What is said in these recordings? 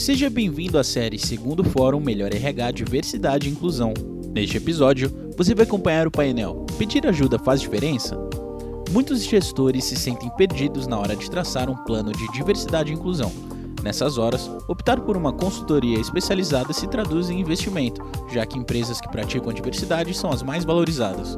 Seja bem-vindo à série Segundo Fórum Melhor RH Diversidade e Inclusão. Neste episódio, você vai acompanhar o painel Pedir ajuda faz diferença? Muitos gestores se sentem perdidos na hora de traçar um plano de diversidade e inclusão. Nessas horas, optar por uma consultoria especializada se traduz em investimento, já que empresas que praticam a diversidade são as mais valorizadas.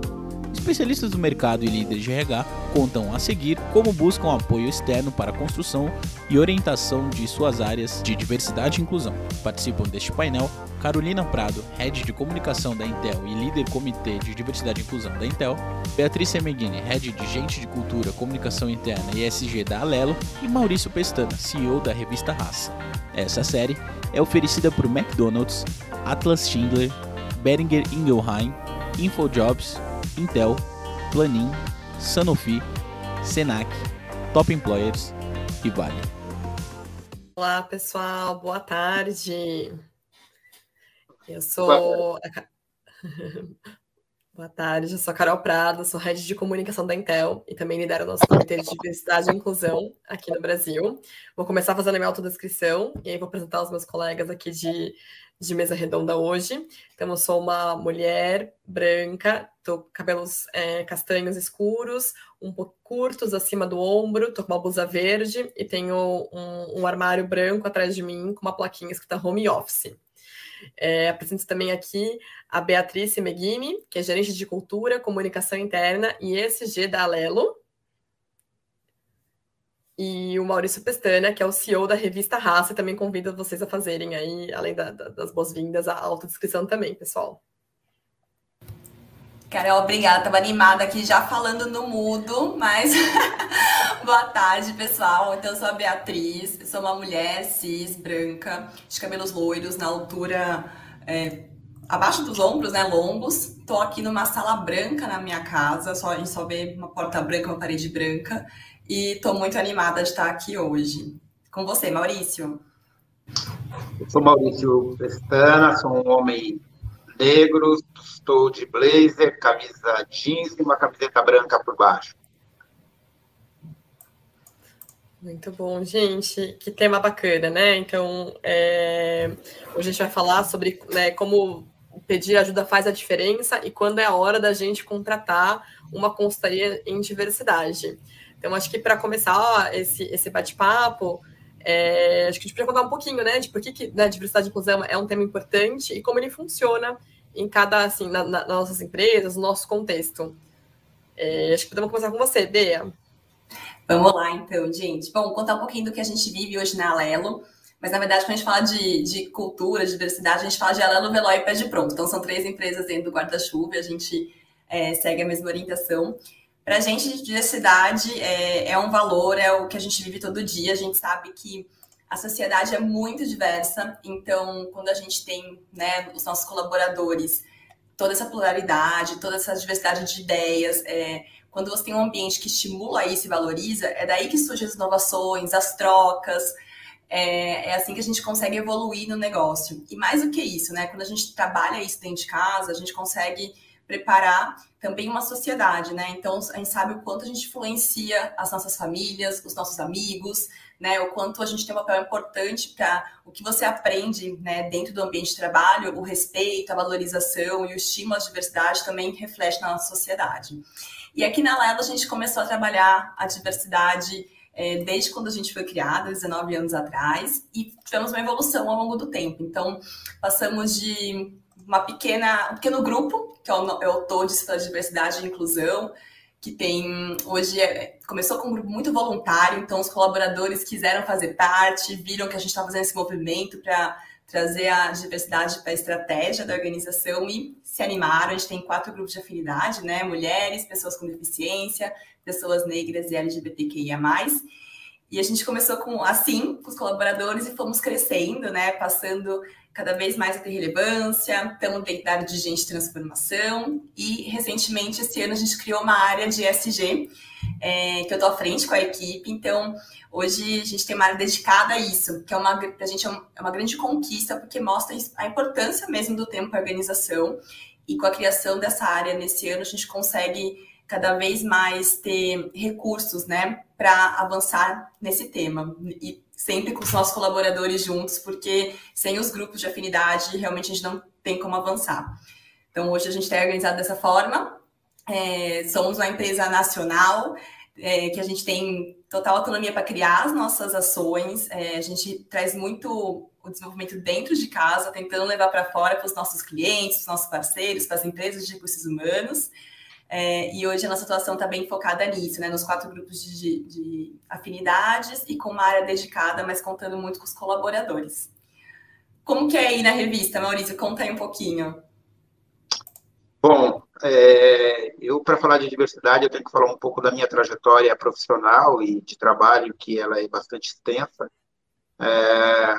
Especialistas do mercado e líderes de RH contam a seguir como buscam apoio externo para a construção e orientação de suas áreas de diversidade e inclusão. Participam deste painel Carolina Prado, Head de Comunicação da Intel e líder Comitê de Diversidade e Inclusão da Intel, Beatriz Semeghini, Head de Gente de Cultura, Comunicação Interna e SG da Alelo e Maurício Pestana, CEO da revista Raça. Essa série é oferecida por McDonald's, Atlas Schindler, Beringer Ingelheim, InfoJobs Intel, Planin, Sanofi, Senac, Top Employers e Vale. Olá, pessoal, boa tarde. Eu sou. Boa tarde, eu sou a Carol Prado, sou head de comunicação da Intel e também lidero o nosso comitê de diversidade e inclusão aqui no Brasil. Vou começar fazendo a minha autodescrição e aí vou apresentar os meus colegas aqui de de mesa redonda hoje. Então, eu sou uma mulher branca, tô com cabelos é, castanhos escuros, um pouco curtos acima do ombro, tô com uma blusa verde e tenho um, um armário branco atrás de mim com uma plaquinha escrita Home Office. É, apresento também aqui a Beatriz Meghini, que é gerente de cultura, comunicação interna e ESG da Alelo e o Maurício Pestana, que é o CEO da revista Raça, também convido vocês a fazerem aí, além da, da, das boas-vindas, a autodescrição também, pessoal. Carol, obrigada. Estava animada aqui já falando no mudo, mas boa tarde, pessoal. Então, eu sou a Beatriz, sou uma mulher cis, branca, de cabelos loiros, na altura é, abaixo dos ombros, né, longos. Estou aqui numa sala branca na minha casa, só, a gente só vê uma porta branca, uma parede branca e estou muito animada de estar aqui hoje. Com você, Maurício. Eu sou Maurício Pestana, sou um homem negro, estou de blazer, camisa jeans e uma camiseta branca por baixo. Muito bom, gente. Que tema bacana, né? Então, é... hoje a gente vai falar sobre né, como pedir ajuda faz a diferença e quando é a hora da gente contratar uma consultoria em diversidade. Então, acho que para começar esse, esse bate-papo, é, acho que a gente podia contar um pouquinho, né, de por que, que né, diversidade e inclusão é um tema importante e como ele funciona em cada, assim, na, na, nas nossas empresas, no nosso contexto. É, acho que podemos começar com você, Bea. Vamos lá, então, gente. Bom, contar um pouquinho do que a gente vive hoje na Alelo. Mas, na verdade, quando a gente fala de, de cultura, de diversidade, a gente fala de Alelo, Veloy e Pé de Pronto. Então, são três empresas dentro do guarda-chuva a gente é, segue a mesma orientação. Para a gente, diversidade é, é um valor, é o que a gente vive todo dia. A gente sabe que a sociedade é muito diversa, então, quando a gente tem né, os nossos colaboradores, toda essa pluralidade, toda essa diversidade de ideias, é, quando você tem um ambiente que estimula isso e valoriza, é daí que surgem as inovações, as trocas. É, é, assim que a gente consegue evoluir no negócio. E mais do que isso, né? Quando a gente trabalha isso dentro de casa, a gente consegue preparar também uma sociedade, né? Então a gente sabe o quanto a gente influencia as nossas famílias, os nossos amigos, né? O quanto a gente tem um papel importante para o que você aprende, né? Dentro do ambiente de trabalho, o respeito, a valorização e o estímulo à diversidade também reflete na nossa sociedade. E aqui na Lela a gente começou a trabalhar a diversidade é, desde quando a gente foi criada, 19 anos atrás, e tivemos uma evolução ao longo do tempo. Então, passamos de uma pequena, um pequeno grupo, que é o, é o TODES Diversidade e Inclusão, que tem hoje é, começou com um grupo muito voluntário, então os colaboradores quiseram fazer parte, viram que a gente estava fazendo esse movimento para trazer a diversidade para a estratégia da organização e se animaram. A gente tem quatro grupos de afinidade, né? Mulheres, pessoas com deficiência, pessoas negras e LGBTQIA+. E a gente começou com assim, com os colaboradores e fomos crescendo, né? Passando cada vez mais ter relevância, estamos dentro de gente transformação. E recentemente esse ano a gente criou uma área de SG, é, que eu estou à frente com a equipe, então hoje a gente tem uma área dedicada a isso, que é uma, a gente é, é uma grande conquista, porque mostra a importância mesmo do tempo para a organização. E com a criação dessa área nesse ano a gente consegue cada vez mais ter recursos, né, para avançar nesse tema. E sempre com os nossos colaboradores juntos, porque sem os grupos de afinidade, realmente a gente não tem como avançar. Então, hoje a gente está organizado dessa forma. É, somos uma empresa nacional, é, que a gente tem total autonomia para criar as nossas ações. É, a gente traz muito o desenvolvimento dentro de casa, tentando levar para fora para os nossos clientes, os nossos parceiros, para as empresas de recursos humanos. É, e hoje a nossa atuação está bem focada nisso, né? Nos quatro grupos de, de, afinidades e com uma área dedicada, mas contando muito com os colaboradores. Como que é aí na revista, Maurício? Conta aí um pouquinho. Bom, é, eu para falar de diversidade eu tenho que falar um pouco da minha trajetória profissional e de trabalho, que ela é bastante extensa. É,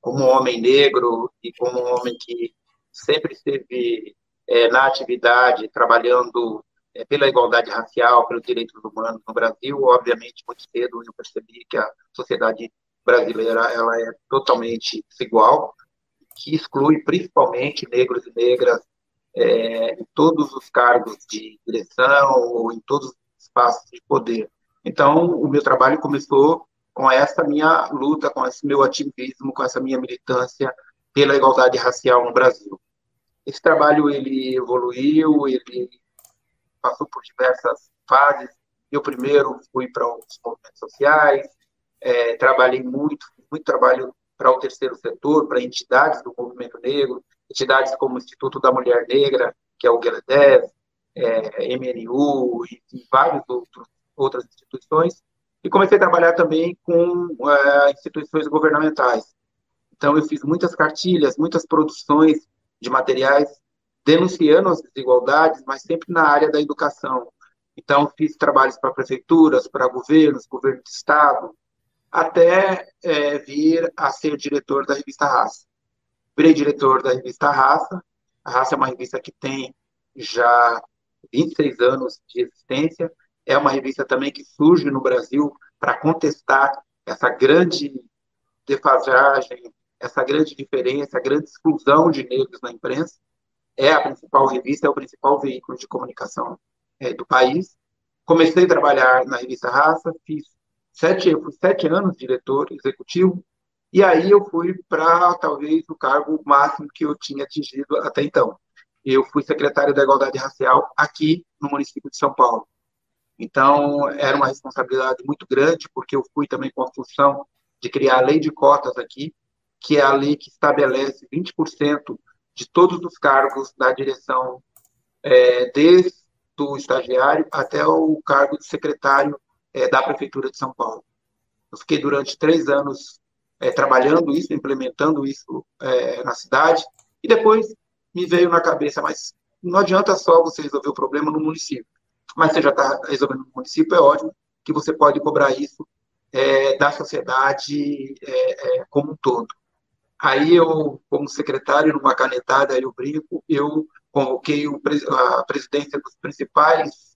como homem negro e como um homem que sempre esteve é, na atividade, trabalhando é, pela igualdade racial, pelos direitos humanos no Brasil. Obviamente, muito cedo eu percebi que a sociedade brasileira ela é totalmente desigual, que exclui principalmente negros e negras é, em todos os cargos de direção ou em todos os espaços de poder. Então, o meu trabalho começou com essa minha luta, com esse meu ativismo, com essa minha militância pela igualdade racial no Brasil. Esse trabalho ele evoluiu, ele passou por diversas fases. Eu primeiro fui para os movimentos sociais, é, trabalhei muito, muito trabalho para o terceiro setor, para entidades do movimento negro, entidades como o Instituto da Mulher Negra, que é o GLEDES, é, MNU e, e várias outras instituições, e comecei a trabalhar também com é, instituições governamentais. Então, eu fiz muitas cartilhas, muitas produções de materiais denunciando as desigualdades, mas sempre na área da educação. Então, fiz trabalhos para prefeituras, para governos, governo de estado, até é, vir a ser diretor da revista Raça. Virei diretor da revista Raça. A Raça é uma revista que tem já 26 anos de existência. É uma revista também que surge no Brasil para contestar essa grande defasagem essa grande diferença, a grande exclusão de negros na imprensa. É a principal revista, é o principal veículo de comunicação é, do país. Comecei a trabalhar na revista Raça, fiz sete, fui sete anos diretor executivo, e aí eu fui para talvez o cargo máximo que eu tinha atingido até então. Eu fui secretário da Igualdade Racial aqui no município de São Paulo. Então, era uma responsabilidade muito grande, porque eu fui também com a função de criar a lei de cotas aqui, que é a lei que estabelece 20% de todos os cargos da direção, é, desde o estagiário até o cargo de secretário é, da Prefeitura de São Paulo. Eu fiquei durante três anos é, trabalhando isso, implementando isso é, na cidade, e depois me veio na cabeça, mas não adianta só você resolver o problema no município. Mas você já está resolvendo no município, é ótimo que você pode cobrar isso é, da sociedade é, como um todo. Aí eu, como secretário, numa canetada, eu brinco, eu convoquei o, a presidência dos principais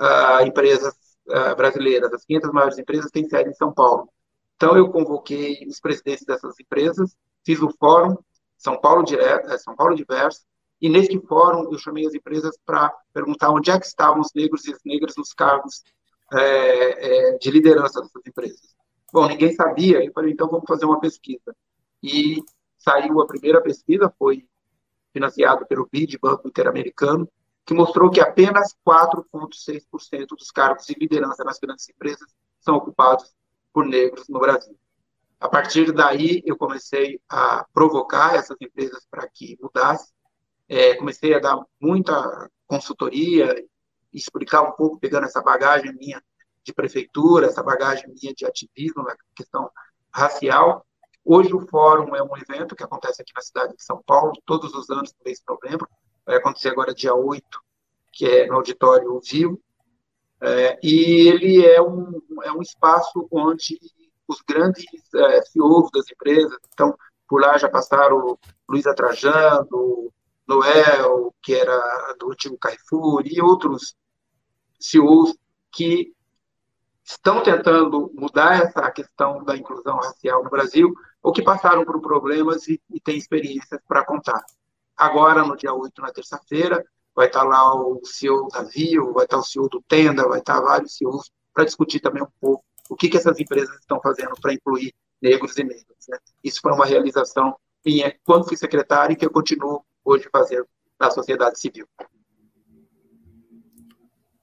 uh, empresas uh, brasileiras, as 500 maiores empresas têm sede em São Paulo. Então eu convoquei os presidentes dessas empresas, fiz o fórum São Paulo Direto, eh, São Paulo Diverso, e nesse fórum eu chamei as empresas para perguntar onde é que estavam os negros e as negras nos cargos é, é, de liderança dessas empresas. Bom, ninguém sabia, eu falei, então vamos fazer uma pesquisa e saiu a primeira pesquisa, foi financiada pelo BID, Banco Interamericano, que mostrou que apenas 4,6% dos cargos de liderança nas grandes empresas são ocupados por negros no Brasil. A partir daí, eu comecei a provocar essas empresas para que mudassem. É, comecei a dar muita consultoria, explicar um pouco, pegando essa bagagem minha de prefeitura, essa bagagem minha de ativismo na questão racial, Hoje o fórum é um evento que acontece aqui na cidade de São Paulo, todos os anos, no mês de novembro. Vai acontecer agora dia 8, que é no Auditório Vivo. É, e ele é um, é um espaço onde os grandes é, CEOs das empresas, então, por lá já passaram Luiz Atrajano, Noel, que era do antigo Carrefour, e outros CEOs que estão tentando mudar essa questão da inclusão racial no Brasil, ou que passaram por problemas e, e têm experiências para contar. Agora, no dia 8, na terça-feira, vai estar lá o CEO da Vio, vai estar o CEO do Tenda, vai estar vários CEOs para discutir também um pouco o que, que essas empresas estão fazendo para incluir negros e negras. Né? Isso foi uma realização minha quando fui secretário e que eu continuo hoje fazendo na sociedade civil.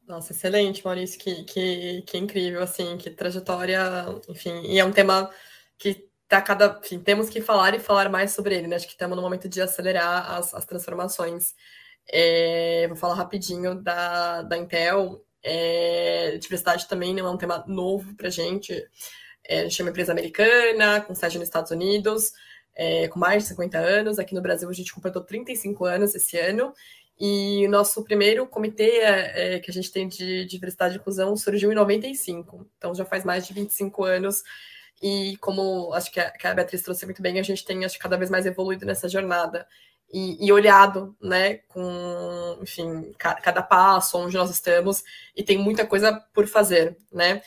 Nossa, excelente, Maurício, que, que, que incrível, assim, que trajetória, enfim, e é um tema que tá cada, enfim, temos que falar e falar mais sobre ele, né? Acho que estamos no momento de acelerar as, as transformações. É, vou falar rapidinho da, da Intel. É, diversidade também não é um tema novo para a gente. É, a gente é uma empresa americana, com sede nos Estados Unidos, é, com mais de 50 anos. Aqui no Brasil, a gente completou 35 anos esse ano. E o nosso primeiro comitê é, é, que a gente tem de diversidade e inclusão surgiu em 95. Então, já faz mais de 25 anos. E como acho que a, que a Beatriz trouxe muito bem, a gente tem acho, cada vez mais evoluído nessa jornada. E, e, olhado, né, com, enfim, cada, cada, passo, onde nós estamos, e tem muita coisa por fazer, né?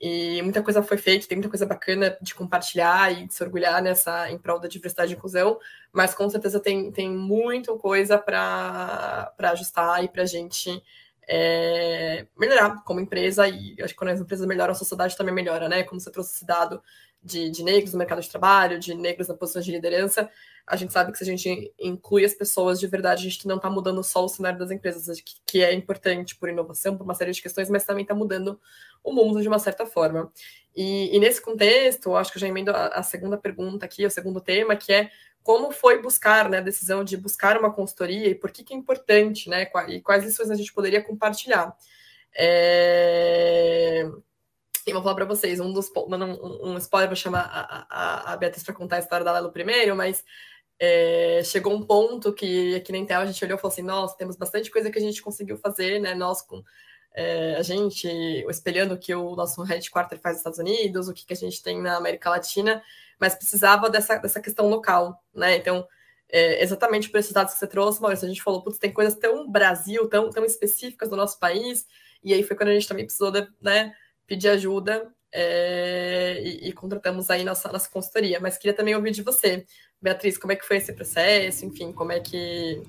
E muita coisa foi feita, tem muita coisa bacana de compartilhar e de se orgulhar nessa em prol da diversidade e inclusão, mas com certeza tem, tem muita coisa para ajustar e para a gente é, melhorar como empresa. E acho que quando as empresas melhoram, a sociedade também melhora, né? Como você trouxe esse dado de, de negros no mercado de trabalho, de negros na posição de liderança, a gente sabe que se a gente inclui as pessoas de verdade, a gente não está mudando só o cenário das empresas, que, é importante por inovação, por uma série de questões, mas também está mudando o mundo de uma certa forma. E, e nesse contexto, acho que eu já emendo a, a, segunda pergunta aqui, o segundo tema, que é como foi buscar, né, a decisão de buscar uma consultoria e por que, que é importante, né, e quais lições a gente poderia compartilhar. É... Vou falar para vocês, um dos um, um spoiler, vou chamar a, a, a Beatriz para contar a história da Lelo primeiro, mas é, chegou um ponto que aqui na Intel a gente olhou e falou assim, nossa, temos bastante coisa que a gente conseguiu fazer, né? Nós com é, a gente espelhando o que o nosso headquarter faz nos Estados Unidos, o que, que a gente tem na América Latina, mas precisava dessa, dessa questão local, né? Então, é, exatamente por esses dados que você trouxe, Maurício, a gente falou, putz, tem coisas tão Brasil, tão, tão específicas do nosso país, e aí foi quando a gente também precisou, de, né, pedir ajuda é, e, e, contratamos aí nossa, nossa consultoria. Mas queria também ouvir de você, Beatriz, como é que foi esse processo, enfim, como é que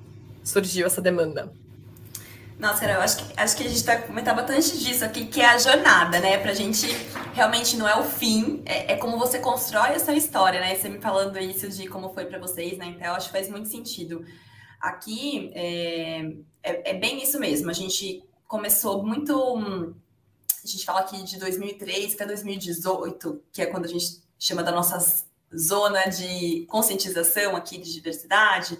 surgiu essa demanda? Nossa, cara, eu acho que, acho que a gente tá, comentava bastante disso aqui, que é a jornada, né? Pra gente realmente não é o fim, é, é como você constrói essa história, né? Você me falando isso de como foi para vocês na né? Intel, acho que faz muito sentido. Aqui é, é, é, bem isso mesmo, a gente começou muito a gente fala aqui de 2003 até 2018, que é quando a gente chama da nossa zona de conscientização aqui de diversidade,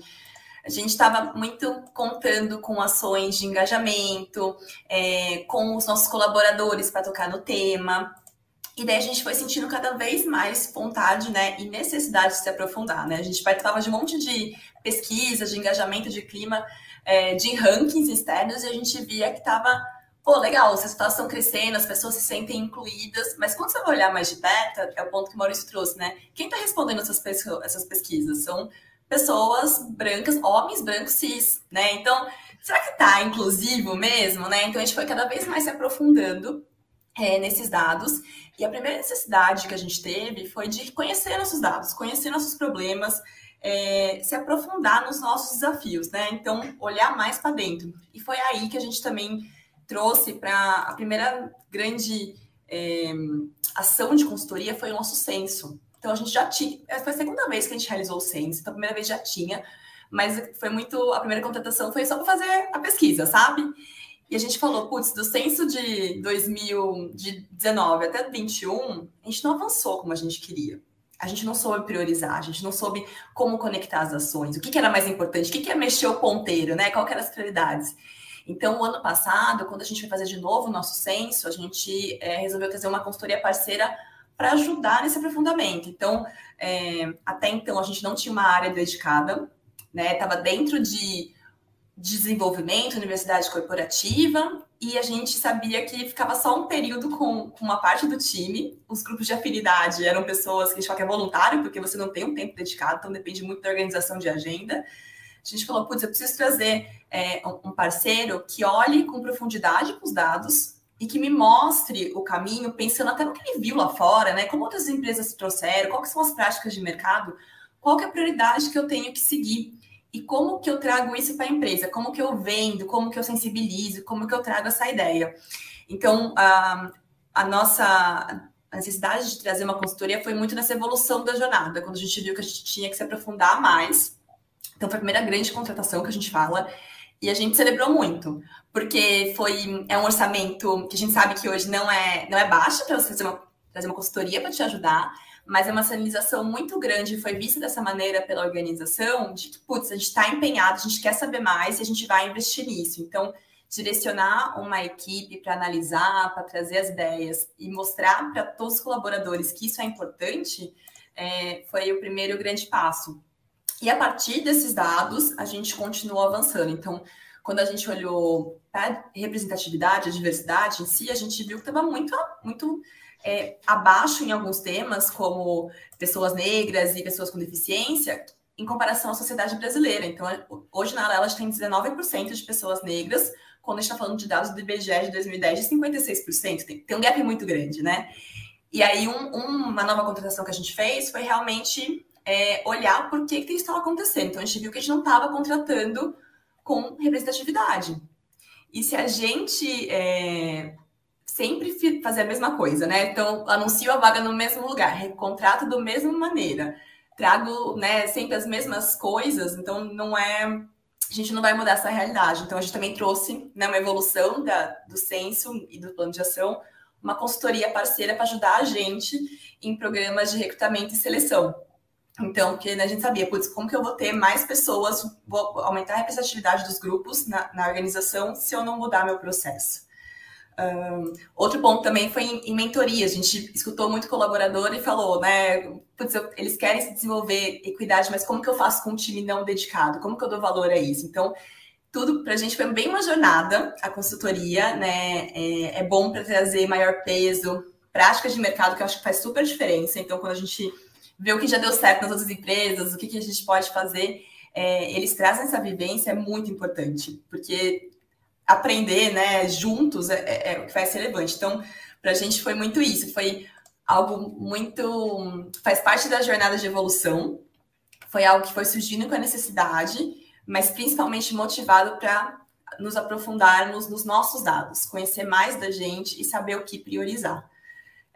a gente estava muito contando com ações de engajamento, é, com os nossos colaboradores para tocar no tema. E daí a gente foi sentindo cada vez mais vontade né, e necessidade de se aprofundar. Né? A gente participava de um monte de pesquisas, de engajamento de clima, é, de rankings externos, e a gente via que estava pô, legal, os resultados estão crescendo, as pessoas se sentem incluídas, mas quando você vai olhar mais de perto, é o ponto que o Maurício trouxe, né? Quem está respondendo essas, essas pesquisas? São pessoas brancas, homens brancos cis, né? Então, será que está inclusivo mesmo, né? Então, a gente foi cada vez mais se aprofundando é, nesses dados. E a primeira necessidade que a gente teve foi de conhecer nossos dados, conhecer nossos problemas, é, se aprofundar nos nossos desafios, né? Então, olhar mais para dentro. E foi aí que a gente também trouxe para a primeira grande é, ação de consultoria foi o nosso censo. Então a gente já tinha, foi a segunda vez que a gente realizou o censo, então a primeira vez já tinha, mas foi muito, a primeira contratação foi só para fazer a pesquisa, sabe? E a gente falou, putz, do censo de 2019 até 2021, a gente não avançou como a gente queria. A gente não soube priorizar, a gente não soube como conectar as ações, o que, que era mais importante, o que, que é mexer o ponteiro, né? Qual eram as prioridades. Então, o ano passado, quando a gente foi fazer de novo o nosso censo, a gente é, resolveu trazer uma consultoria parceira para ajudar nesse aprofundamento. Então, é, até então, a gente não tinha uma área dedicada, né? Estava dentro de desenvolvimento, universidade corporativa, e a gente sabia que ficava só um período com, com, uma parte do time. Os grupos de afinidade eram pessoas que a gente fala que é voluntário, porque você não tem um tempo dedicado, então depende muito da organização de agenda a gente falou, putz, eu preciso trazer é, um parceiro que olhe com profundidade para os dados e que me mostre o caminho, pensando até no que ele viu lá fora, né? Como outras empresas trouxeram, quais são as práticas de mercado, qual é a prioridade que eu tenho que seguir e como que eu trago isso para a empresa, como que eu vendo, como que eu sensibilizo, como que eu trago essa ideia. Então, a, a nossa necessidade de trazer uma consultoria foi muito nessa evolução da jornada, quando a gente viu que a gente tinha que se aprofundar mais. Então, foi a primeira grande contratação que a gente fala. E a gente celebrou muito, porque foi é um orçamento que a gente sabe que hoje não é não é baixo para você fazer uma, trazer uma consultoria para te ajudar, mas é uma sinalização muito grande, foi vista dessa maneira pela organização, de que, putz, a gente está empenhado, a gente quer saber mais e a gente vai investir nisso. Então, direcionar uma equipe para analisar, para trazer as ideias e mostrar para todos os colaboradores que isso é importante, é, foi o primeiro grande passo. E a partir desses dados, a gente continuou avançando. Então, quando a gente olhou para representatividade, a diversidade em si, a gente viu que estava muito, muito é, abaixo em alguns temas, como pessoas negras e pessoas com deficiência, em comparação à sociedade brasileira. Então, hoje na Arela, a gente tem 19% de pessoas negras, quando a gente está falando de dados do IBGE de 2010, de 56%. Tem, tem um gap muito grande, né? E aí, um, uma nova contratação que a gente fez foi realmente é, olhar por que, que isso estava acontecendo. Então, a gente viu que a gente não estava contratando com representatividade. E se a gente é, sempre fazer a mesma coisa, né? Então, anuncio a vaga no mesmo lugar, recontrato da mesma maneira, trago né, sempre as mesmas coisas, então não é a gente não vai mudar essa realidade. Então, a gente também trouxe né, uma evolução da, do censo e do plano de ação, uma consultoria parceira para ajudar a gente em programas de recrutamento e seleção. Então, porque né, a gente sabia, putz, como que eu vou ter mais pessoas, vou aumentar a representatividade dos grupos na, na organização se eu não mudar meu processo. Um, outro ponto também foi em, em, mentoria. A gente escutou muito colaborador e falou, né? Putz, eu, eles querem se desenvolver equidade, mas como que eu faço com um time não dedicado? Como que eu dou valor a isso? Então, tudo para a gente foi bem uma jornada, a consultoria, né? É, é bom para trazer maior peso, práticas de mercado que eu acho que faz super diferença. Então, quando a gente vê o que já deu certo nas outras empresas, o que, que a gente pode fazer, é, eles trazem essa vivência, é muito importante, porque aprender, né, juntos é, é, é o que vai ser relevante. Então, para a gente foi muito isso, foi algo muito. faz parte da jornada de evolução, foi algo que foi surgindo com a necessidade, mas principalmente motivado para nos aprofundarmos nos nossos dados, conhecer mais da gente e saber o que priorizar.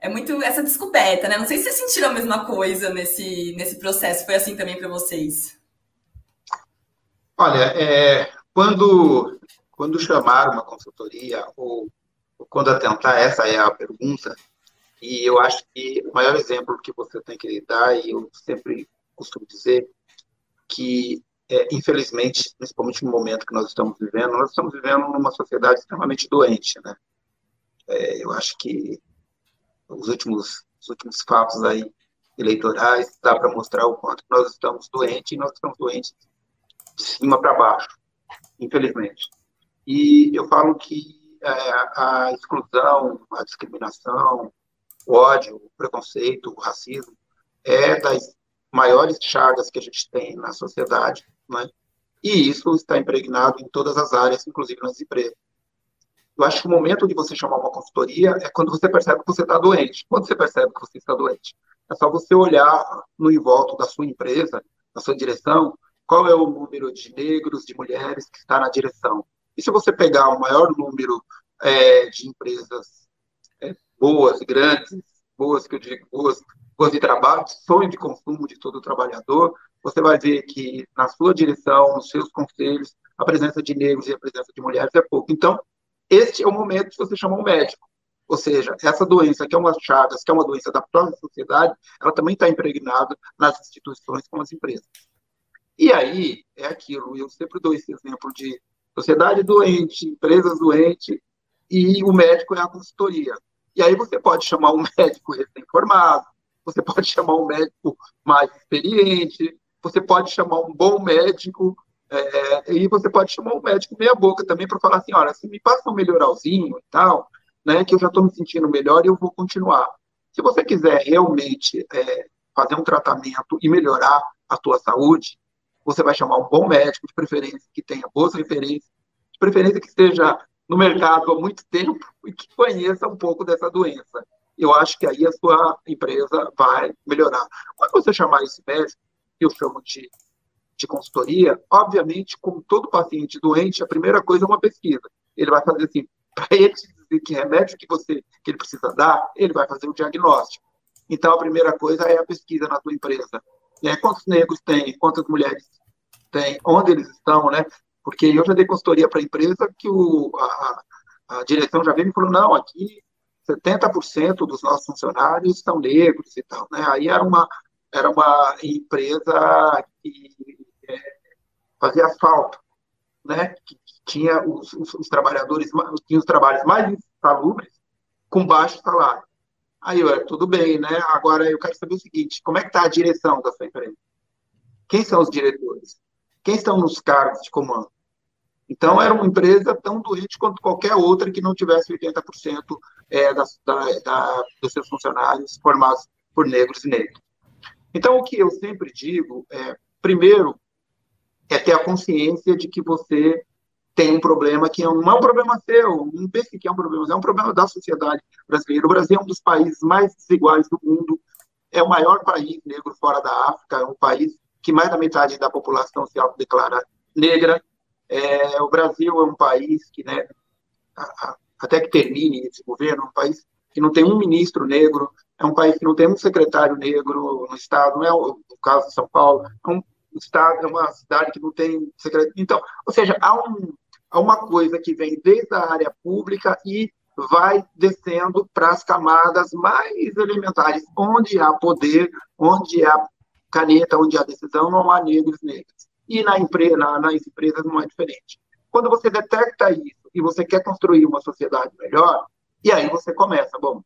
É muito essa descoberta, né? Não sei se vocês sentiram a mesma coisa nesse, nesse processo, foi assim também para vocês. Olha, é, quando quando chamar uma consultoria ou, ou quando atentar, essa é a pergunta, e eu acho que o maior exemplo que você tem que dar, e eu sempre costumo dizer, que, é, infelizmente, principalmente no momento que nós estamos vivendo, nós estamos vivendo numa sociedade extremamente doente, né? É, eu acho que os últimos, os últimos fatos aí eleitorais dá para mostrar o quanto nós estamos doentes, e nós estamos doentes de cima para baixo, infelizmente. E eu falo que é, a exclusão, a discriminação, o ódio, o preconceito, o racismo é das maiores chagas que a gente tem na sociedade, né? E isso está impregnado em todas as áreas, inclusive nas empresas. Eu acho que o momento de você chamar uma consultoria é quando você percebe que você está doente. Quando você percebe que você está doente, é só você olhar no envolto da sua empresa, da sua direção, qual é o número de negros, de mulheres que está na direção. E se você pegar o maior número é, de empresas é, boas, grandes, boas, que eu digo boas, boas de trabalho, sonho de consumo de todo trabalhador, você vai ver que na sua direção, nos seus conselhos, a presença de negros e a presença de mulheres é pouco. Então, este é o momento de você chamar um médico. Ou seja, essa doença, que é uma chagas, que é uma doença da própria sociedade, ela também está impregnada nas instituições como as empresas. E aí, é aquilo, eu sempre dou esse exemplo de sociedade doente, empresas doentes, e o médico é a consultoria. E aí você pode chamar um médico recém-formado, você pode chamar um médico mais experiente, você pode chamar um bom médico, é, e você pode chamar um médico meia boca também para falar assim, olha, se me passa um melhoralzinho e tal, né, que eu já estou me sentindo melhor e eu vou continuar. Se você quiser realmente é, fazer um tratamento e melhorar a tua saúde, você vai chamar um bom médico, de preferência que tenha boas referências, de preferência que esteja no mercado há muito tempo e que conheça um pouco dessa doença. Eu acho que aí a sua empresa vai melhorar. Quando você chamar esse médico, eu chamo de, de consultoria, obviamente, como todo paciente doente, a primeira coisa é uma pesquisa. Ele vai fazer assim, para ele dizer que remédio que você que ele precisa dar, ele vai fazer o diagnóstico. Então, a primeira coisa é a pesquisa na tua empresa. É, quantos negros tem, quantas mulheres tem, onde eles estão, né? Porque eu já dei consultoria para a empresa que o, a, a direção já veio e falou, não, aqui 70% dos nossos funcionários são negros e tal, né? Aí era uma, era uma empresa que fazia asfalto, né? Que, que tinha os, os, os, trabalhadores, tinha os trabalhos mais insalubres com baixo salário. Aí, eu, tudo bem, né? Agora eu quero saber o seguinte: como é que está a direção da sua empresa? Quem são os diretores? Quem estão nos cargos de comando? Então, era uma empresa tão doente quanto qualquer outra que não tivesse 80% é, da, da, da, dos seus funcionários formados por negros e negros. Então, o que eu sempre digo é, primeiro, é ter a consciência de que você tem um problema que não é um problema seu, não pense que é um problema, é um problema da sociedade brasileira. O Brasil é um dos países mais desiguais do mundo, é o maior país negro fora da África, é um país que mais da metade da população se autodeclara negra. É, o Brasil é um país que, né, até que termine esse governo, é um país que não tem um ministro negro, é um país que não tem um secretário negro no estado, não é o, o caso de São Paulo, é um estado, é uma cidade que não tem secretário. Então, ou seja, há um, a uma coisa que vem desde a área pública e vai descendo para as camadas mais elementares, onde há poder, onde há caneta, onde há decisão, não há negros negros. E na empresa, na, nas empresas não é diferente. Quando você detecta isso e você quer construir uma sociedade melhor, e aí você começa, bom,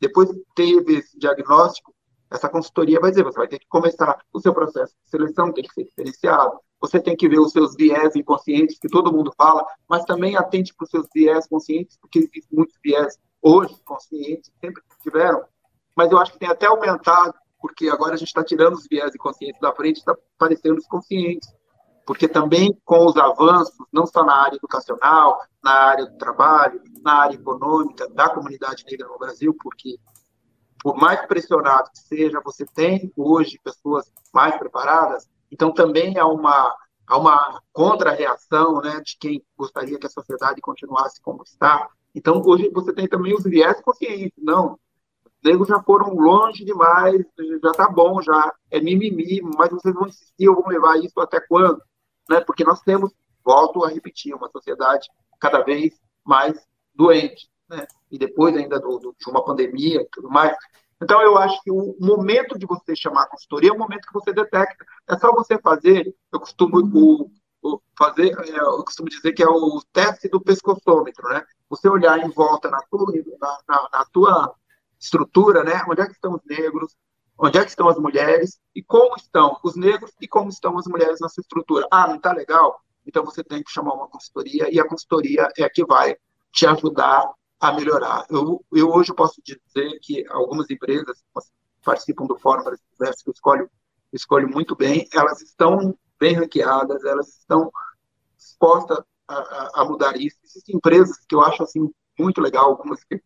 depois teve esse diagnóstico, essa consultoria vai dizer, você vai ter que começar o seu processo de seleção, tem que ser diferenciado, você tem que ver os seus viés inconscientes, que todo mundo fala, mas também atente para os seus viés conscientes, porque existem muitos viés hoje conscientes, sempre tiveram, mas eu acho que tem até aumentado, porque agora a gente está tirando os viés inconscientes da frente, está aparecendo os conscientes. Porque também com os avanços, não só na área educacional, na área do trabalho, na área econômica da comunidade negra no Brasil, porque por mais pressionado que seja, você tem hoje pessoas mais preparadas, então, também há uma, há uma contra-reação né, de quem gostaria que a sociedade continuasse como está. Então, hoje você tem também os viés conscientes. Não, os negros já foram longe demais, já está bom, já é mimimi, mas vocês vão insistir vão levar isso até quando? Né? Porque nós temos, volto a repetir, uma sociedade cada vez mais doente. Né? E depois ainda do, do, de uma pandemia e tudo mais. Então, eu acho que o momento de você chamar a consultoria é o momento que você detecta. É só você fazer, eu costumo o, o fazer, é, eu costumo dizer que é o teste do pescoçômetro, né? Você olhar em volta na tua, na, na, na tua estrutura, né? Onde é que estão os negros, onde é que estão as mulheres e como estão os negros e como estão as mulheres nessa estrutura. Ah, não está legal? Então você tem que chamar uma consultoria e a consultoria é a que vai te ajudar a melhorar. Eu, eu hoje posso dizer que algumas empresas participam do Fórum Brasileiro, que eu escolho, escolho muito bem, elas estão bem ranqueadas, elas estão dispostas a, a, a, mudar isso. Existem empresas que eu acho assim muito legal, algumas que,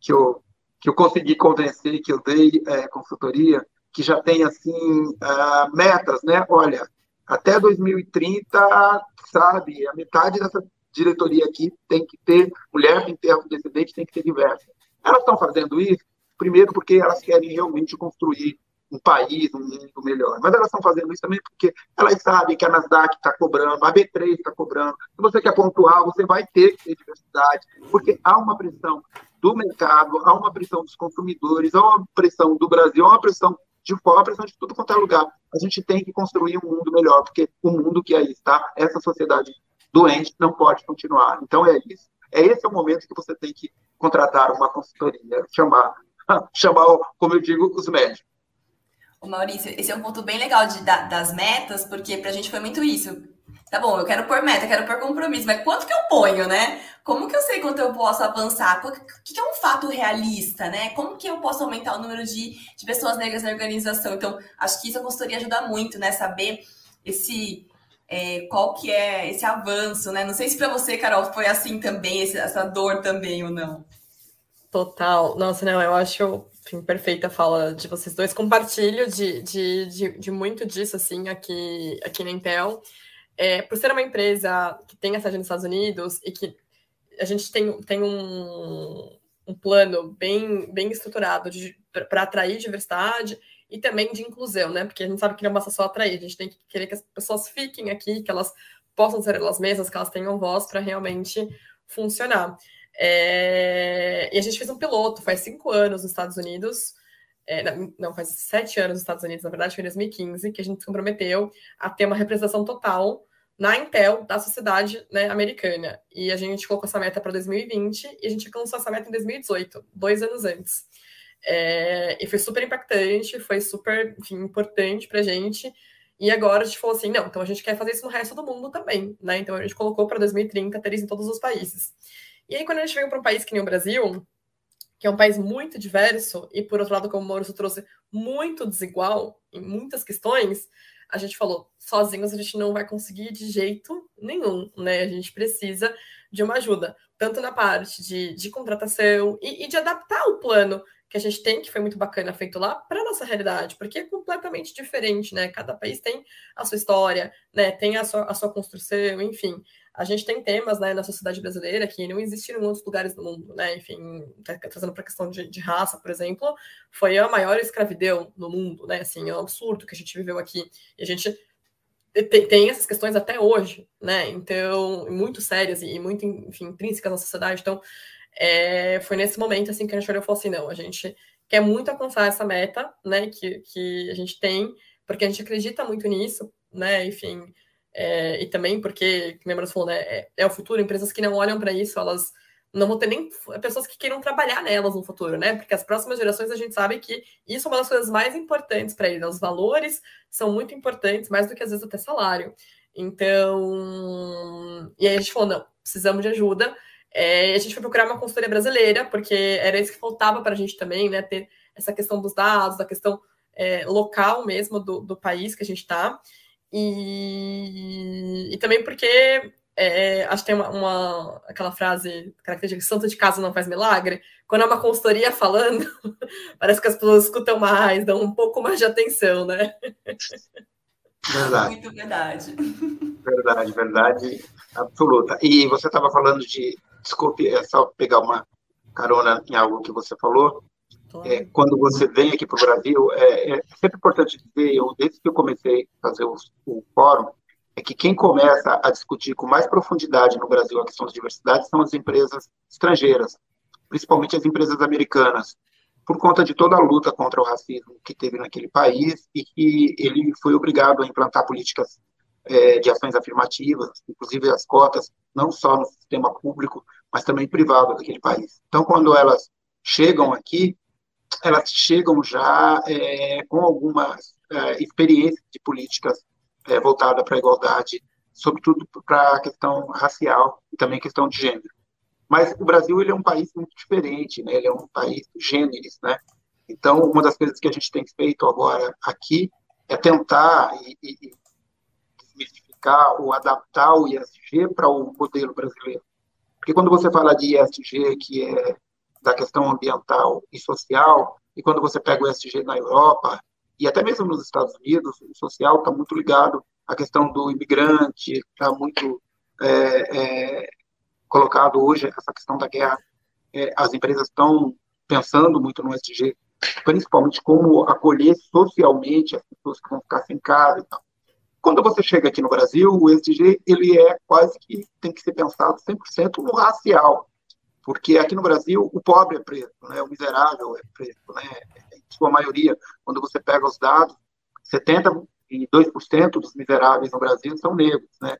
que, eu, que eu consegui convencer, que eu dei é, consultoria, que já tem assim uh, metas, né? Olha, até 2030, sabe, a metade dessa diretoria aqui tem que ter mulher, tem que ter afrodescendente, tem que ter diversa. Elas estão fazendo isso, primeiro, porque elas querem realmente construir um país, um mundo melhor. Mas elas estão fazendo isso também porque elas sabem que a Nasdaq está cobrando, a B3 está cobrando. Se você quer pontuar, você vai ter que ter diversidade, porque há uma pressão do mercado, há uma pressão dos consumidores, há uma pressão do Brasil, há uma pressão de fora, uma pressão de tudo quanto é lugar. A gente tem que construir um mundo melhor, porque o mundo que aí está, essa sociedade doente não pode continuar. Então é isso. É esse o momento que você tem que contratar uma consultoria, chamar, chamar, como eu digo, os médicos. O Maurício, esse é um ponto bem legal de, das metas, porque para a gente foi muito isso. Tá bom, eu quero pôr meta, quero pôr compromisso, mas quanto que eu ponho, né? Como que eu sei quanto eu posso avançar? O que é um fato realista, né? Como que eu posso aumentar o número de, de pessoas negras na organização? Então, acho que isso a consultoria ajuda muito, né? Saber esse é, qual que é esse avanço, né? Não sei se para você, Carol, foi assim também, essa dor também ou não. Total. Nossa, não, eu acho enfim, perfeita a fala de vocês dois. Compartilho de, de, de, de, muito disso, assim, aqui, aqui na Intel. É, por ser uma empresa que tem essa sede nos Estados Unidos e que a gente tem, tem um, um plano bem, bem estruturado para atrair diversidade e também de inclusão, né? Porque a gente sabe que não basta só atrair, a gente tem que querer que as pessoas fiquem aqui, que elas possam ser elas mesmas, que elas tenham voz para realmente funcionar. É... E a gente fez um piloto, faz cinco anos nos Estados Unidos, é, não, faz sete anos nos Estados Unidos, na verdade, foi em 2015, que a gente se comprometeu a ter uma representação total na Intel da sociedade né, americana. E a gente colocou essa meta para 2020 e a gente alcançou essa meta em 2018, dois anos antes. É, e foi super impactante, foi super enfim, importante para a gente. E agora a gente falou assim: não, então a gente quer fazer isso no resto do mundo também. Né? Então a gente colocou para 2030 ter isso em todos os países. E aí, quando a gente veio para um país que nem o Brasil, que é um país muito diverso e, por outro lado, como o Maurício trouxe, muito desigual em muitas questões, a gente falou, sozinhos a gente não vai conseguir de jeito nenhum, né? A gente precisa de uma ajuda, tanto na parte de, de contratação e, e de adaptar o plano que a gente tem, que foi muito bacana feito lá, para nossa realidade, porque é completamente diferente, né? Cada país tem a sua história, né? Tem a sua, a sua construção, enfim a gente tem temas né, na sociedade brasileira que não existiram em outros lugares do mundo, né? Enfim, tá trazendo para a questão de, de, raça, por exemplo, foi a maior escravidão no mundo, né? Assim, é um absurdo que a gente viveu aqui. E a gente tem, tem essas questões até hoje, né? Então, muito sérias e muito, enfim, intrínsecas na sociedade. Então, é, foi nesse momento assim que a gente olhou e falou assim, não, a gente quer muito alcançar essa meta, né? Que, que a gente tem, porque a gente acredita muito nisso, né? Enfim, é, e também porque, como a falou, né, é, é, o futuro, empresas que não olham para isso, elas não vão ter nem pessoas que queiram trabalhar nelas no futuro, né? Porque as próximas gerações a gente sabe que isso é uma das coisas mais importantes para eles. Os valores são muito importantes, mais do que às vezes até salário. Então, e aí a gente falou: não, precisamos de ajuda. É, a gente foi procurar uma consultoria brasileira, porque era isso que faltava para a gente também, né? Ter essa questão dos dados, da questão é, local mesmo do, do país que a gente está. E, e também porque é, acho que tem uma, uma, aquela frase característica santo de casa não faz milagre. Quando é uma consultoria falando, parece que as pessoas escutam mais, dão um pouco mais de atenção, né? Verdade. Muito verdade. Verdade, verdade absoluta. E você estava falando de, desculpe, é só pegar uma carona em algo que você falou. É, quando você vem aqui para o Brasil, é, é, sempre importante dizer, eu, desde que eu comecei a fazer o, o, fórum, é que quem começa a discutir com mais profundidade no Brasil a questão da diversidade são as empresas estrangeiras, principalmente as empresas americanas, por conta de toda a luta contra o racismo que teve naquele país e que ele foi obrigado a implantar políticas é, de ações afirmativas, inclusive as cotas, não só no sistema público, mas também privado daquele país. Então, quando elas chegam aqui, elas chegam já é, com algumas é, experiências de políticas é, voltadas para a igualdade, sobretudo para a questão racial e também questão de gênero. Mas o Brasil ele é um país muito diferente, né? ele é um país gêneros, né? Então, uma das coisas que a gente tem feito agora aqui é tentar e, e, desmistificar ou adaptar o ISG para o modelo brasileiro. Porque quando você fala de ISG, que é da questão ambiental e social, e quando você pega o SG na Europa, e até mesmo nos Estados Unidos, o social está muito ligado à questão do imigrante, está muito é, é, colocado hoje essa questão da guerra. É, as empresas estão pensando muito no SG, principalmente como acolher socialmente as pessoas que vão ficar sem casa e tal. Quando você chega aqui no Brasil, o SG ele é quase que tem que ser pensado 100% no racial porque aqui no Brasil o pobre é preto, né? o miserável é preto, né? em sua maioria, quando você pega os dados, 72% dos miseráveis no Brasil são negros, né?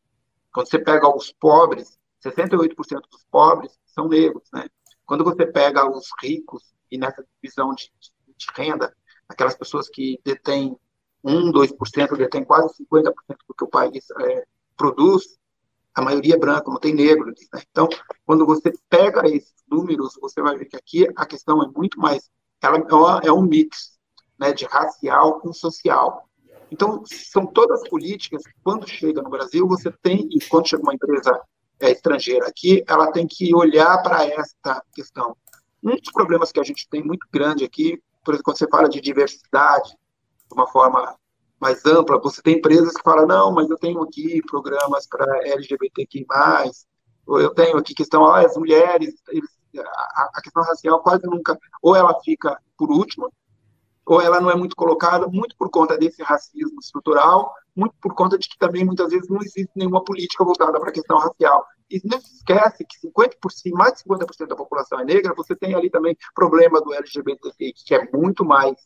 Quando você pega os pobres, 68% dos pobres são negros, né? Quando você pega os ricos, e nessa divisão de, de renda, aquelas pessoas que detêm 1, 2%, detêm quase 50% do que o país é, produz, a maioria é branca, não tem negro. Né? Então, quando você pega esses números, você vai ver que aqui a questão é muito mais, ela é um mix né, de racial com social. Então, são todas políticas que, quando chega no Brasil, você tem, e quando chega uma empresa é, estrangeira aqui, ela tem que olhar para esta questão. Um dos problemas que a gente tem muito grande aqui, por exemplo, quando você fala de diversidade, de uma forma mais ampla. Você tem empresas que falam, não, mas eu tenho aqui programas para LGBTQ+, eu tenho aqui questão, ah, as mulheres, eles, a, a questão racial quase nunca, ou ela fica por última, ou ela não é muito colocada, muito por conta desse racismo estrutural, muito por conta de que também muitas vezes não existe nenhuma política voltada para a questão racial. E não se esquece que 50%, mais de 50% da população é negra, você tem ali também problema do LGBT, que é muito mais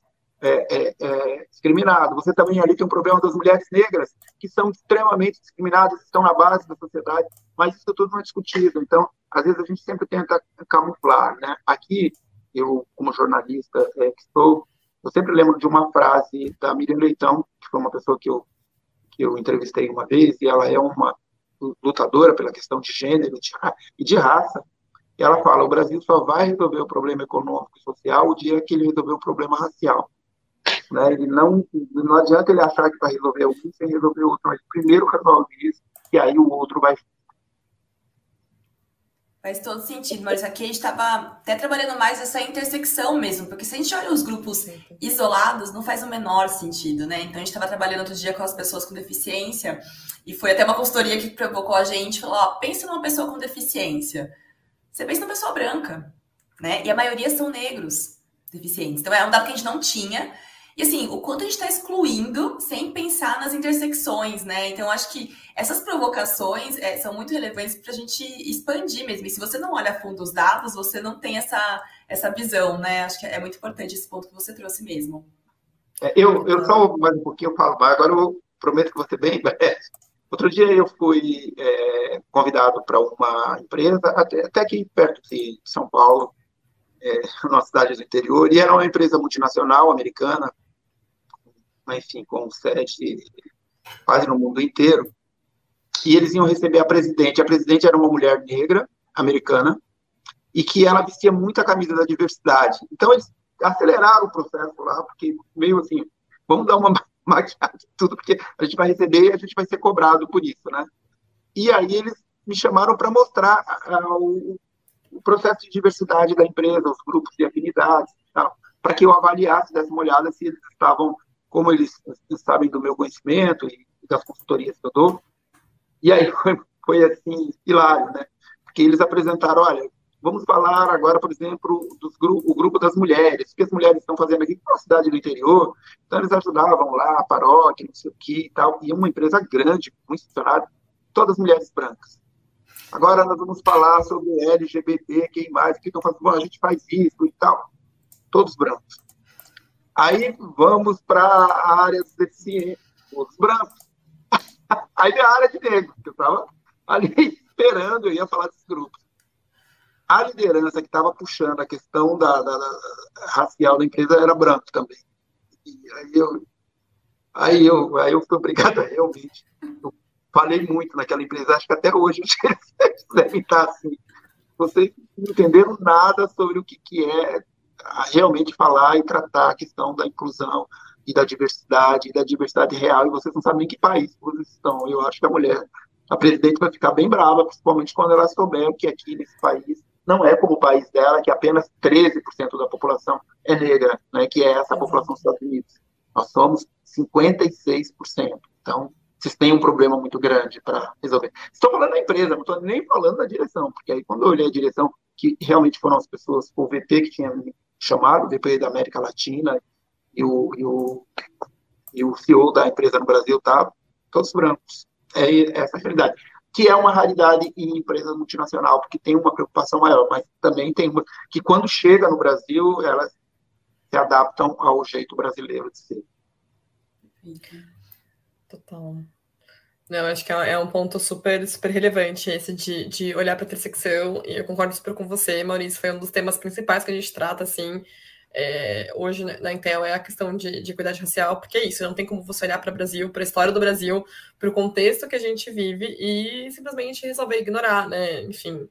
é, é, é, discriminado. Você também ali tem um problema das mulheres negras, que são extremamente discriminadas, estão na base da sociedade, mas isso tudo não é discutido. Então, às vezes a gente sempre tenta camuflar. Né? Aqui, eu, como jornalista é, que sou, eu sempre lembro de uma frase da Miriam Leitão, que foi uma pessoa que eu, que eu entrevistei uma vez, e ela é uma lutadora pela questão de gênero e de raça. E ela fala: o Brasil só vai resolver o problema econômico e social o dia que ele resolver o problema racial. Né? Ele não, não adianta ele achar que vai resolver um sem resolver o outro, mas primeiro resolve isso, e aí o outro vai Faz todo sentido, mas aqui a gente estava até trabalhando mais essa intersecção mesmo, porque se a gente olha os grupos isolados, não faz o menor sentido, né? Então a gente estava trabalhando outro dia com as pessoas com deficiência, e foi até uma consultoria que provocou a gente, falou, ó, pensa numa pessoa com deficiência. Você pensa numa pessoa branca, né? E a maioria são negros deficientes. Então é um dado que a gente não tinha, e assim, o quanto a gente está excluindo sem pensar nas intersecções, né? Então, acho que essas provocações é, são muito relevantes para a gente expandir mesmo. E se você não olha a fundo os dados, você não tem essa, essa visão, né? Acho que é muito importante esse ponto que você trouxe mesmo. É, eu, eu só mais um pouquinho falo, agora eu prometo que você bem. É, outro dia eu fui é, convidado para uma empresa, até, até aqui perto de São Paulo, é, uma cidade do interior, e era uma empresa multinacional americana, enfim, com sede quase no mundo inteiro, e eles iam receber a presidente. A presidente era uma mulher negra, americana, e que ela vestia muito a camisa da diversidade. Então, eles aceleraram o processo lá, porque meio assim, vamos dar uma maquiagem tudo, porque a gente vai receber e a gente vai ser cobrado por isso, né? E aí eles me chamaram para mostrar o, o, processo de diversidade da empresa, os grupos de afinidades para que eu avaliasse, desse uma olhada se eles estavam como eles, sabem do meu conhecimento e das consultorias que eu dou. E aí foi, foi assim, hilário, né? Porque eles apresentaram, olha, vamos falar agora, por exemplo, dos gru o grupo das mulheres, o que as mulheres estão fazendo aqui na cidade do interior. Então, eles ajudavam lá, a paróquia, não sei o que e tal. E uma empresa grande, com funcionários, todas mulheres brancas. Agora nós vamos falar sobre LGBT, quem mais, o que estão fazendo. Bom, a gente faz isso e tal. Todos brancos. Aí vamos para a área dos deficientes, os brancos. Aí a área de negros, que eu estava ali esperando, eu ia falar desses grupos. A liderança que estava puxando a questão da, da, da, racial da empresa era branco também. E aí eu, aí eu, aí eu fui obrigado a realmente. Eu falei muito naquela empresa, acho que até hoje devem estar assim. Vocês não entenderam nada sobre o que, que é a realmente falar e tratar a questão da inclusão e da diversidade, e da diversidade real, e vocês não sabem em que país vocês estão. Eu acho que a mulher, a presidente vai ficar bem brava, principalmente quando ela souber que aqui nesse país não é como o país dela, que apenas 13% da população é negra, né, que é essa população dos Estados Unidos. Nós somos 56%. Então, vocês têm um problema muito grande para resolver. Estou falando da empresa, não estou nem falando da direção, porque aí quando eu olhei a direção, que realmente foram as pessoas, o VP que tinha chamado, depois da América Latina, e o, e o, e o CEO da empresa no Brasil tá todos brancos. É essa a realidade. Que é uma raridade em empresa multinacional, porque tem uma preocupação maior, mas também tem uma, que quando chega no Brasil, elas se adaptam ao jeito brasileiro de ser. Total. Não, acho que é um ponto super, super relevante esse de, de olhar para a intersecção, e eu concordo super com você, Maurício, foi um dos temas principais que a gente trata, assim, é, hoje na Intel é a questão de, de equidade racial, porque é isso, não tem como você olhar para o Brasil, para a história do Brasil, para o contexto que a gente vive e simplesmente resolver ignorar, né? Enfim.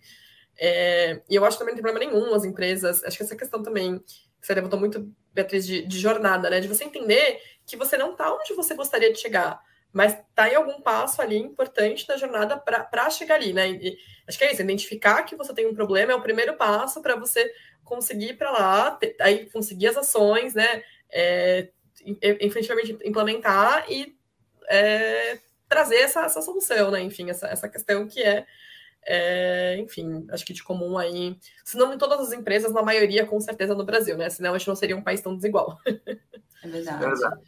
É, e eu acho que também não tem problema nenhum as empresas, acho que essa questão também, que você levantou muito, Beatriz, de, de jornada, né? De você entender que você não está onde você gostaria de chegar mas está em algum passo ali importante da jornada para chegar ali, né? E, acho que é isso, identificar que você tem um problema é o primeiro passo para você conseguir para lá, ter, aí conseguir as ações, né? É, efetivamente implementar e é, trazer essa, essa solução, né? Enfim, essa, essa questão que é, é, enfim, acho que de comum aí, se não em todas as empresas, na maioria, com certeza, no Brasil, né? Senão a gente não seria um país tão desigual. É verdade. É verdade.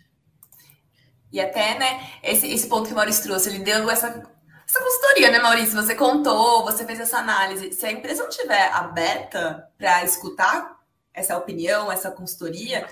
E até, né, esse, esse ponto que o Maurício trouxe, ele deu essa, essa consultoria, né, Maurício? Você contou, você fez essa análise. Se a empresa não estiver aberta para escutar essa opinião, essa consultoria,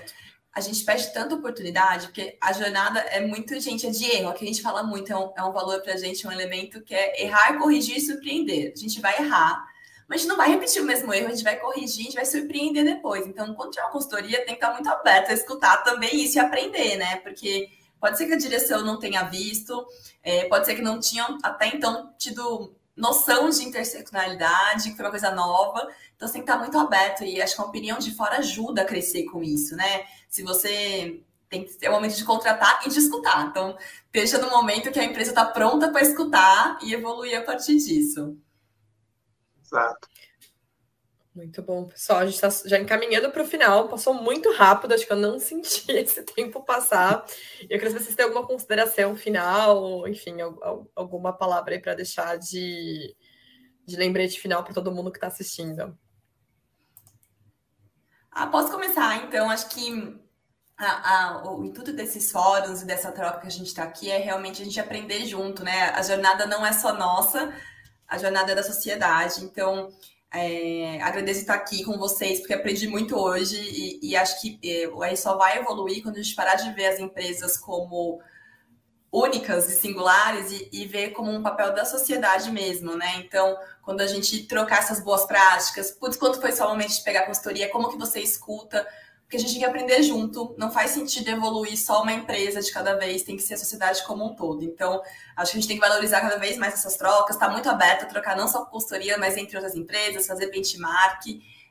a gente perde tanta oportunidade, porque a jornada é muito, gente, é de erro. Aqui a gente fala muito, é um, é um valor para a gente, um elemento que é errar, corrigir e surpreender. A gente vai errar, mas a gente não vai repetir o mesmo erro, a gente vai corrigir, a gente vai surpreender depois. Então, quando tiver uma consultoria, tem que estar muito aberto a escutar também isso e aprender, né? Porque pode ser que a direção não tenha visto, é, pode ser que não tinham até então tido noção de interseccionalidade, que foi uma coisa nova. Então, você tem que estar muito aberto e acho que a opinião de fora ajuda a crescer com isso, né? Se você tem que ter o momento de contratar e de escutar. Então, esteja no momento que a empresa está pronta para escutar e evoluir a partir disso. Exato. Muito bom, pessoal. A gente está já encaminhando para o final. Passou muito rápido, acho que eu não senti esse tempo passar. Eu queria saber se vocês têm alguma consideração final, enfim, alguma palavra aí para deixar de, de lembrete final para todo mundo que está assistindo. Ah, posso começar, então. Acho que a, a, o intuito desses fóruns e dessa troca que a gente está aqui é realmente a gente aprender junto, né? A jornada não é só nossa, a jornada é da sociedade. Então, é, agradeço estar aqui com vocês, porque aprendi muito hoje e, e acho que é, só vai evoluir quando a gente parar de ver as empresas como únicas e singulares e, e, ver como um papel da sociedade mesmo, né? Então, quando a gente trocar essas boas práticas, putz, quanto foi só o momento de pegar consultoria, como que você escuta, porque a gente tem que aprender junto, não faz sentido evoluir só uma empresa de cada vez, tem que ser a sociedade como um todo. Então, acho que a gente tem que valorizar cada vez mais essas trocas, está muito aberto a trocar não só consultoria, mas entre outras empresas, fazer benchmark,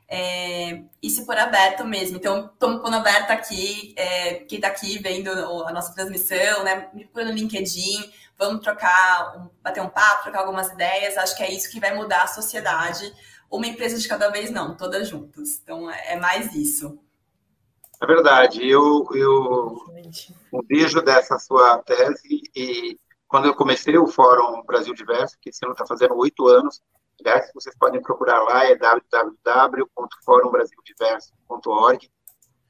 é, e se for aberto mesmo. Então, estou pondo aberta aqui, é, quem está aqui vendo a nossa transmissão, né? Me procura no LinkedIn, vamos trocar, bater um papo, trocar algumas ideias. Acho que é isso que vai mudar a sociedade. Uma empresa de cada vez, não, todas juntas. Então, é, é mais isso. É verdade. Eu, eu um beijo dessa sua tese e quando eu comecei o Fórum Brasil Diverso, que esse ano está fazendo oito anos, Aliás, vocês podem procurar lá, é www.forumbrasildiverso.org.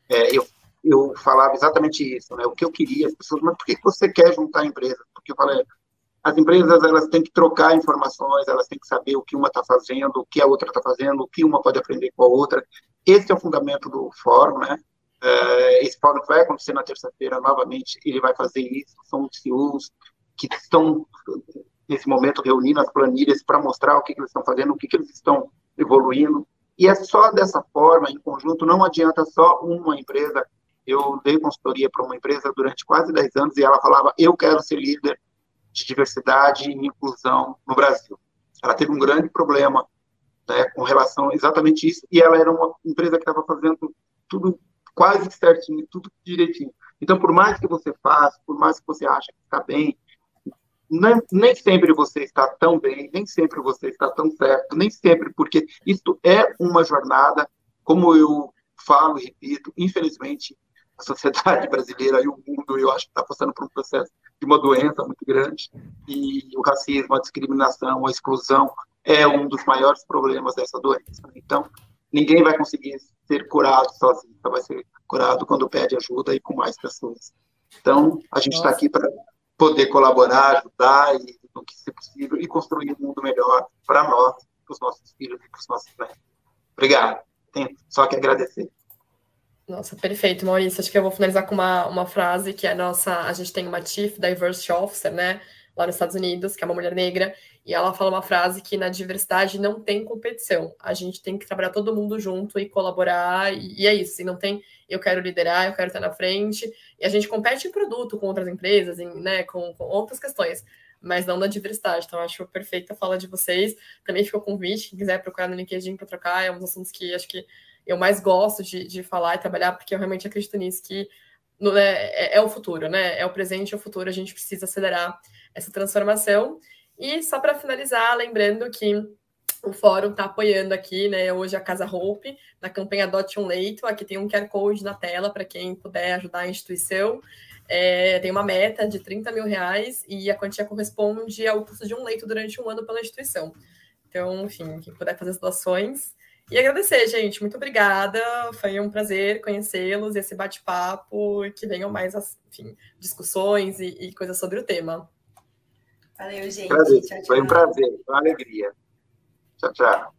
É, eu, eu falava exatamente isso, né? O que eu queria, as pessoas, mas por que você quer juntar empresas? Porque eu falei, as empresas elas têm que trocar informações, elas têm que saber o que uma está fazendo, o que a outra está fazendo, o que uma pode aprender com a outra. Esse é o fundamento do fórum, né? É, esse fórum vai acontecer na terça-feira novamente, ele vai fazer isso, são os CEOs que estão nesse momento, reunindo as planilhas para mostrar o que, que, eles estão fazendo, o que, que eles estão evoluindo. E é só dessa forma, em conjunto, não adianta só uma empresa. Eu dei consultoria para uma empresa durante quase 10 anos e ela falava: Eu quero ser líder de diversidade e inclusão no Brasil. Ela teve um grande problema né, com relação a exatamente isso, e ela era uma empresa que estava fazendo tudo quase certinho, tudo direitinho. Então, por mais que você faça, por mais que você ache que está bem, nem, nem sempre você está tão bem, nem sempre você está tão certo, nem sempre, porque isso é uma jornada, como eu falo e repito, infelizmente, a sociedade brasileira e o mundo, eu acho que está passando por um processo de uma doença muito grande, e o racismo, a discriminação, a exclusão é um dos maiores problemas dessa doença. Então, ninguém vai conseguir ser curado sozinho, vai ser curado quando pede ajuda e com mais pessoas. Então, a gente está aqui para poder colaborar, ajudar e no que ser possível e construir um mundo melhor para nós, para os nossos filhos e para os nossos netos. Obrigado. Tenho só que agradecer. Nossa, perfeito, Maurício. Acho que eu vou finalizar com uma, uma frase que é nossa. A gente tem uma Chief Diversity Officer, né? Lá nos Estados Unidos, que é uma mulher negra, e ela fala uma frase que na diversidade não tem competição. A gente tem que trabalhar todo mundo junto e colaborar, e, é isso. E não tem eu quero liderar, eu quero estar na frente, e a gente compete em produto com outras empresas, em, né, com, com outras questões, mas não na diversidade. Então, acho perfeita a fala de vocês. Também ficou o convite, quem quiser procurar no LinkedIn para trocar, é um dos assuntos que acho que eu mais gosto de, de falar e trabalhar, porque eu realmente acredito nisso, que no, né, é, é, o futuro, né? É o presente e o futuro, a gente precisa acelerar essa transformação. E só para finalizar, lembrando que o fórum está apoiando aqui, né, hoje a Casa Hope, na campanha Adote um Leito. Aqui tem um QR Code na tela para quem puder ajudar a instituição. É, tem uma meta de 30 mil reais e a quantia corresponde ao custo de um leito durante um ano pela instituição. Então, enfim, quem puder fazer as doações. E agradecer, gente. Muito obrigada. Foi um prazer conhecê-los, esse bate-papo, e que venham mais enfim, discussões e, e coisas sobre o tema. Valeu, gente. Prazer. Tchau, tchau. Foi um prazer, foi uma alegria. Tchau, tchau.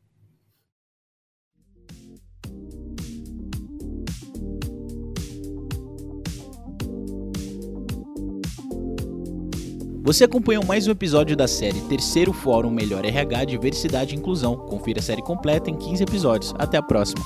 Você acompanhou mais um episódio da série Terceiro Fórum Melhor RH Diversidade e Inclusão. Confira a série completa em 15 episódios. Até a próxima.